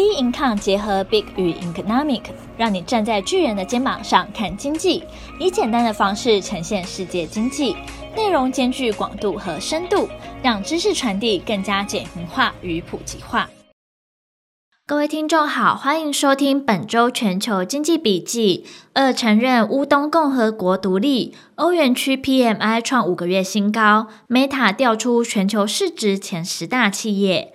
Bincom 结合 Big 与 Economic，让你站在巨人的肩膀上看经济，以简单的方式呈现世界经济，内容兼具广度和深度，让知识传递更加简明化与普及化。各位听众好，欢迎收听本周全球经济笔记。二、承认乌东共和国独立，欧元区 PMI 创五个月新高，Meta 调出全球市值前十大企业。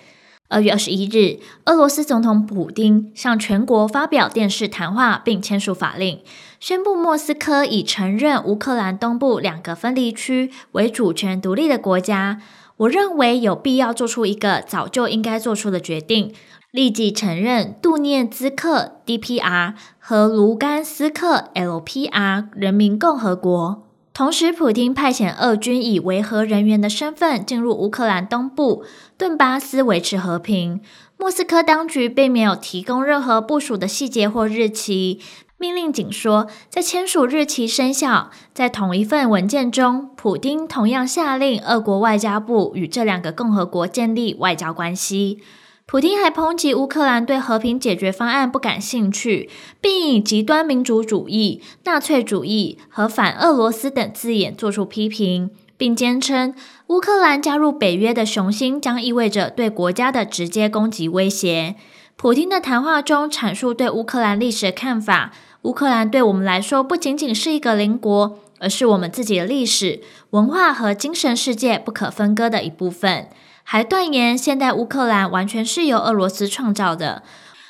二月二十一日，俄罗斯总统普丁向全国发表电视谈话，并签署法令，宣布莫斯科已承认乌克兰东部两个分离区为主权独立的国家。我认为有必要做出一个早就应该做出的决定，立即承认杜涅兹克 （DPR） 和卢甘斯克 （LPR） 人民共和国。同时，普丁派遣俄军以维和人员的身份进入乌克兰东部顿巴斯维持和平。莫斯科当局并没有提供任何部署的细节或日期，命令仅说在签署日期生效。在同一份文件中，普丁同样下令俄国外交部与这两个共和国建立外交关系。普京还抨击乌克兰对和平解决方案不感兴趣，并以极端民族主义、纳粹主义和反俄罗斯等字眼作出批评，并坚称乌克兰加入北约的雄心将意味着对国家的直接攻击威胁。普京的谈话中阐述对乌克兰历史的看法：乌克兰对我们来说不仅仅是一个邻国，而是我们自己的历史、文化和精神世界不可分割的一部分。还断言现代乌克兰完全是由俄罗斯创造的，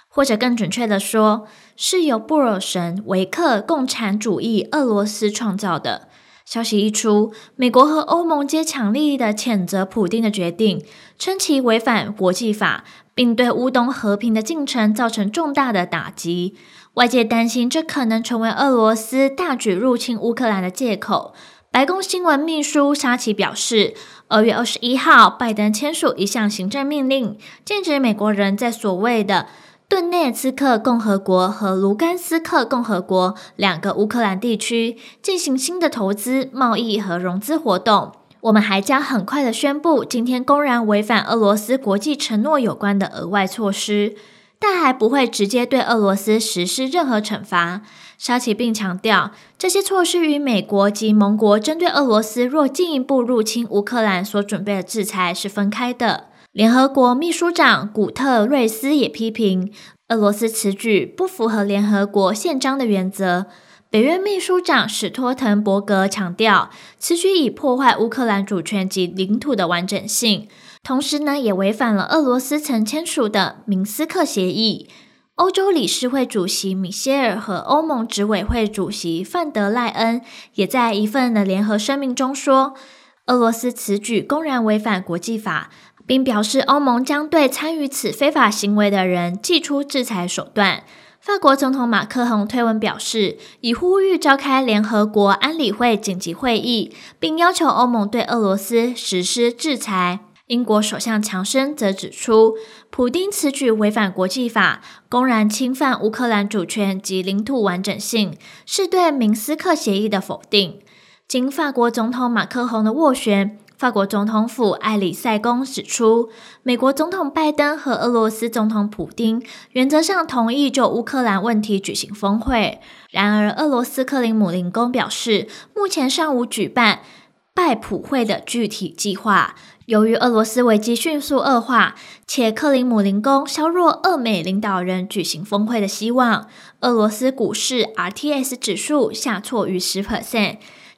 或者更准确的说，是由布尔什维克共产主义俄罗斯创造的。消息一出，美国和欧盟皆强力的谴责普丁的决定，称其违反国际法，并对乌东和平的进程造成重大的打击。外界担心这可能成为俄罗斯大举入侵乌克兰的借口。白宫新闻秘书沙奇表示，二月二十一号，拜登签署一项行政命令，禁止美国人在所谓的顿涅茨克共和国和卢甘斯克共和国两个乌克兰地区进行新的投资、贸易和融资活动。我们还将很快的宣布，今天公然违反俄罗斯国际承诺有关的额外措施。但还不会直接对俄罗斯实施任何惩罚。沙奇并强调，这些措施与美国及盟国针对俄罗斯若进一步入侵乌克兰所准备的制裁是分开的。联合国秘书长古特瑞斯也批评俄罗斯此举不符合联合国宪章的原则。北约秘书长史托滕伯格强调，此举已破坏乌克兰主权及领土的完整性。同时呢，也违反了俄罗斯曾签署的明斯克协议。欧洲理事会主席米歇尔和欧盟执委会主席范德赖恩也在一份的联合声明中说，俄罗斯此举公然违反国际法，并表示欧盟将对参与此非法行为的人祭出制裁手段。法国总统马克宏推文表示，已呼吁召开联合国安理会紧急会议，并要求欧盟对俄罗斯实施制裁。英国首相强生则指出，普丁此举违反国际法，公然侵犯乌克兰主权及领土完整性，是对明斯克协议的否定。经法国总统马克宏的斡旋，法国总统府埃里塞宫指出，美国总统拜登和俄罗斯总统普丁原则上同意就乌克兰问题举行峰会。然而，俄罗斯克林姆林宫表示，目前尚无举办拜普会的具体计划。由于俄罗斯危机迅速恶化，且克林姆林宫削弱俄美领导人举行峰会的希望，俄罗斯股市 RTS 指数下挫逾十 percent，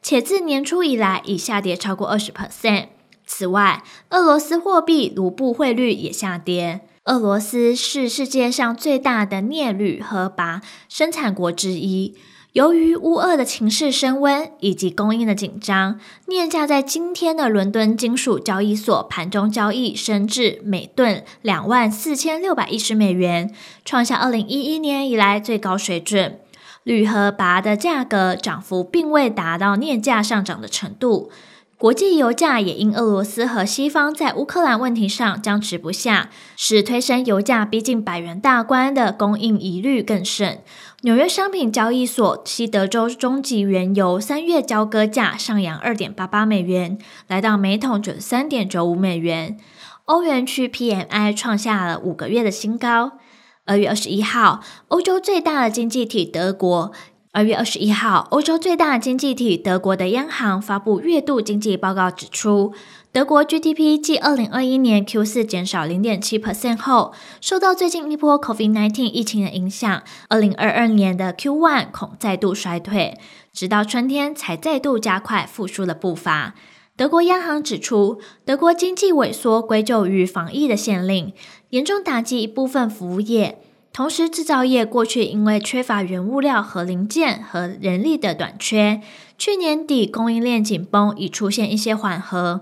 且自年初以来已下跌超过二十 percent。此外，俄罗斯货币卢布汇率也下跌。俄罗斯是世界上最大的镍铝和鈀生产国之一。由于乌俄的情势升温以及供应的紧张，镍价在今天的伦敦金属交易所盘中交易升至每吨两万四千六百一十美元，创下二零一一年以来最高水准。铝和钯的价格涨幅并未达到镍价上涨的程度。国际油价也因俄罗斯和西方在乌克兰问题上僵持不下，使推升油价逼近百元大关的供应疑虑更甚。纽约商品交易所西德州中级原油三月交割价上扬二点八八美元，来到每桶九十三点九五美元。欧元区 PMI 创下了五个月的新高。二月二十一号，欧洲最大的经济体德国。二月二十一号，欧洲最大的经济体德国的央行发布月度经济报告，指出，德国 GDP 继二零二一年 Q 四减少零点七 percent 后，受到最近一波 Covid nineteen 疫情的影响，二零二二年的 Q one 恐再度衰退，直到春天才再度加快复苏的步伐。德国央行指出，德国经济萎缩归咎于防疫的限令，严重打击一部分服务业。同时，制造业过去因为缺乏原物料和零件和人力的短缺，去年底供应链紧绷已出现一些缓和。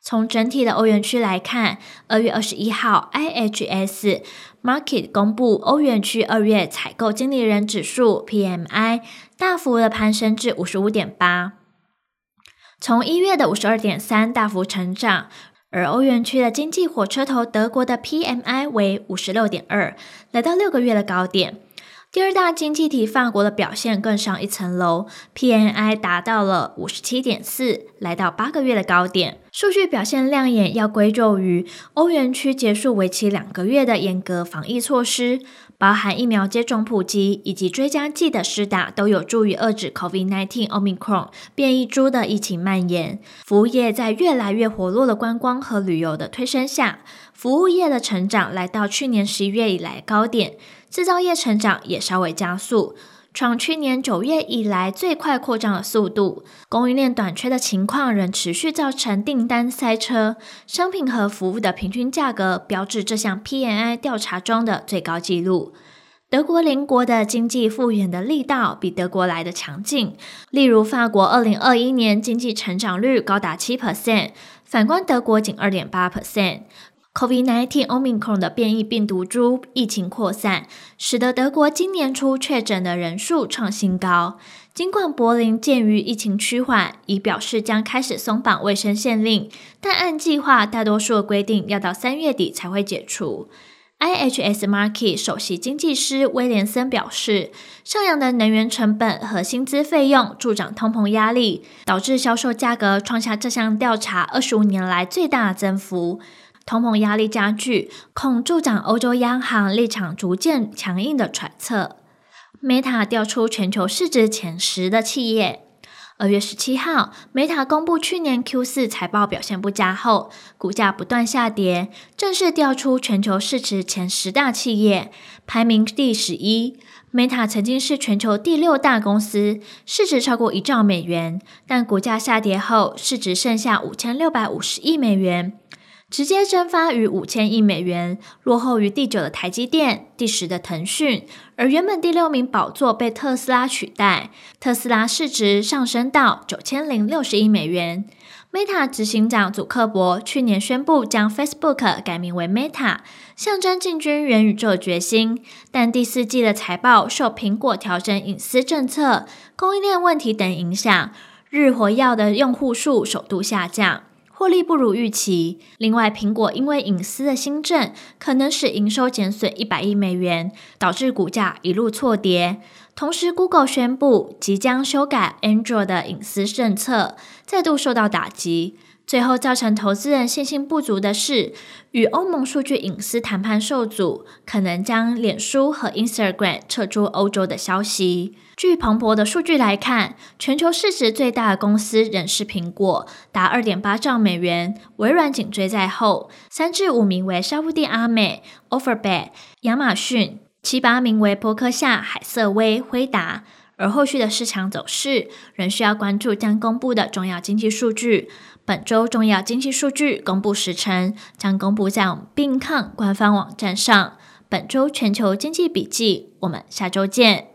从整体的欧元区来看，二月二十一号，IHS Market 公布欧元区二月采购经理人指数 PMI 大幅的攀升至五十五点八。从一月的五十二点三大幅成长，而欧元区的经济火车头德国的 PMI 为五十六点二，来到六个月的高点。第二大经济体法国的表现更上一层楼，PMI 达到了五十七点四，来到八个月的高点。数据表现亮眼，要归咎于欧元区结束为期两个月的严格防疫措施，包含疫苗接种普及以及追加剂的施打，都有助于遏制 COVID-19 Omicron 变异株的疫情蔓延。服务业在越来越活络的观光和旅游的推升下，服务业的成长来到去年十一月以来高点。制造业成长也稍微加速，创去年九月以来最快扩张的速度。供应链短缺的情况仍持续造成订单塞车，商品和服务的平均价格标志这项 PMI 调查中的最高纪录。德国邻国的经济复原的力道比德国来的强劲，例如法国二零二一年经济成长率高达七 percent，反观德国仅二点八 percent。COVID-19 Omicron 的变异病毒株疫情扩散，使得德国今年初确诊的人数创新高。尽管柏林鉴于疫情趋缓，已表示将开始松绑卫生限令，但按计划，大多数的规定要到三月底才会解除。IHS Markit 首席经济师威廉森表示，上扬的能源成本和薪资费用助长通膨压力，导致销售价格创下这项调查二十五年来最大增幅。通膨压力加剧，恐助长欧洲央行立场逐渐强硬的揣测。Meta 调出全球市值前十的企业。二月十七号，Meta 公布去年 Q 四财报表现不佳后，股价不断下跌，正式调出全球市值前十大企业，排名第十一。Meta 曾经是全球第六大公司，市值超过一兆美元，但股价下跌后，市值剩下五千六百五十亿美元。直接蒸发逾五千亿美元，落后于第九的台积电、第十的腾讯，而原本第六名宝座被特斯拉取代。特斯拉市值上升到九千零六十亿美元。Meta 执行长祖克伯去年宣布将 Facebook 改名为 Meta，象征进军元宇宙的决心。但第四季的财报受苹果调整隐私政策、供应链问题等影响，日活跃的用户数首度下降。获利不如预期。另外，苹果因为隐私的新政，可能使营收减损一百亿美元，导致股价一路错跌。同时，Google 宣布即将修改 Android 的隐私政策，再度受到打击。最后造成投资人信心不足的是，与欧盟数据隐私谈判受阻，可能将脸书和 Instagram 撤出欧洲的消息。据彭博的数据来看，全球市值最大的公司仍是苹果，达二点八兆美元，微软紧追在后，三至五名为沙乌地阿美、Alphabet、亚马逊，七八名为波克夏、海瑟薇、辉达。而后续的市场走势仍需要关注将公布的重要经济数据。本周重要经济数据公布时程将公布在我们并看官方网站上。本周全球经济笔记，我们下周见。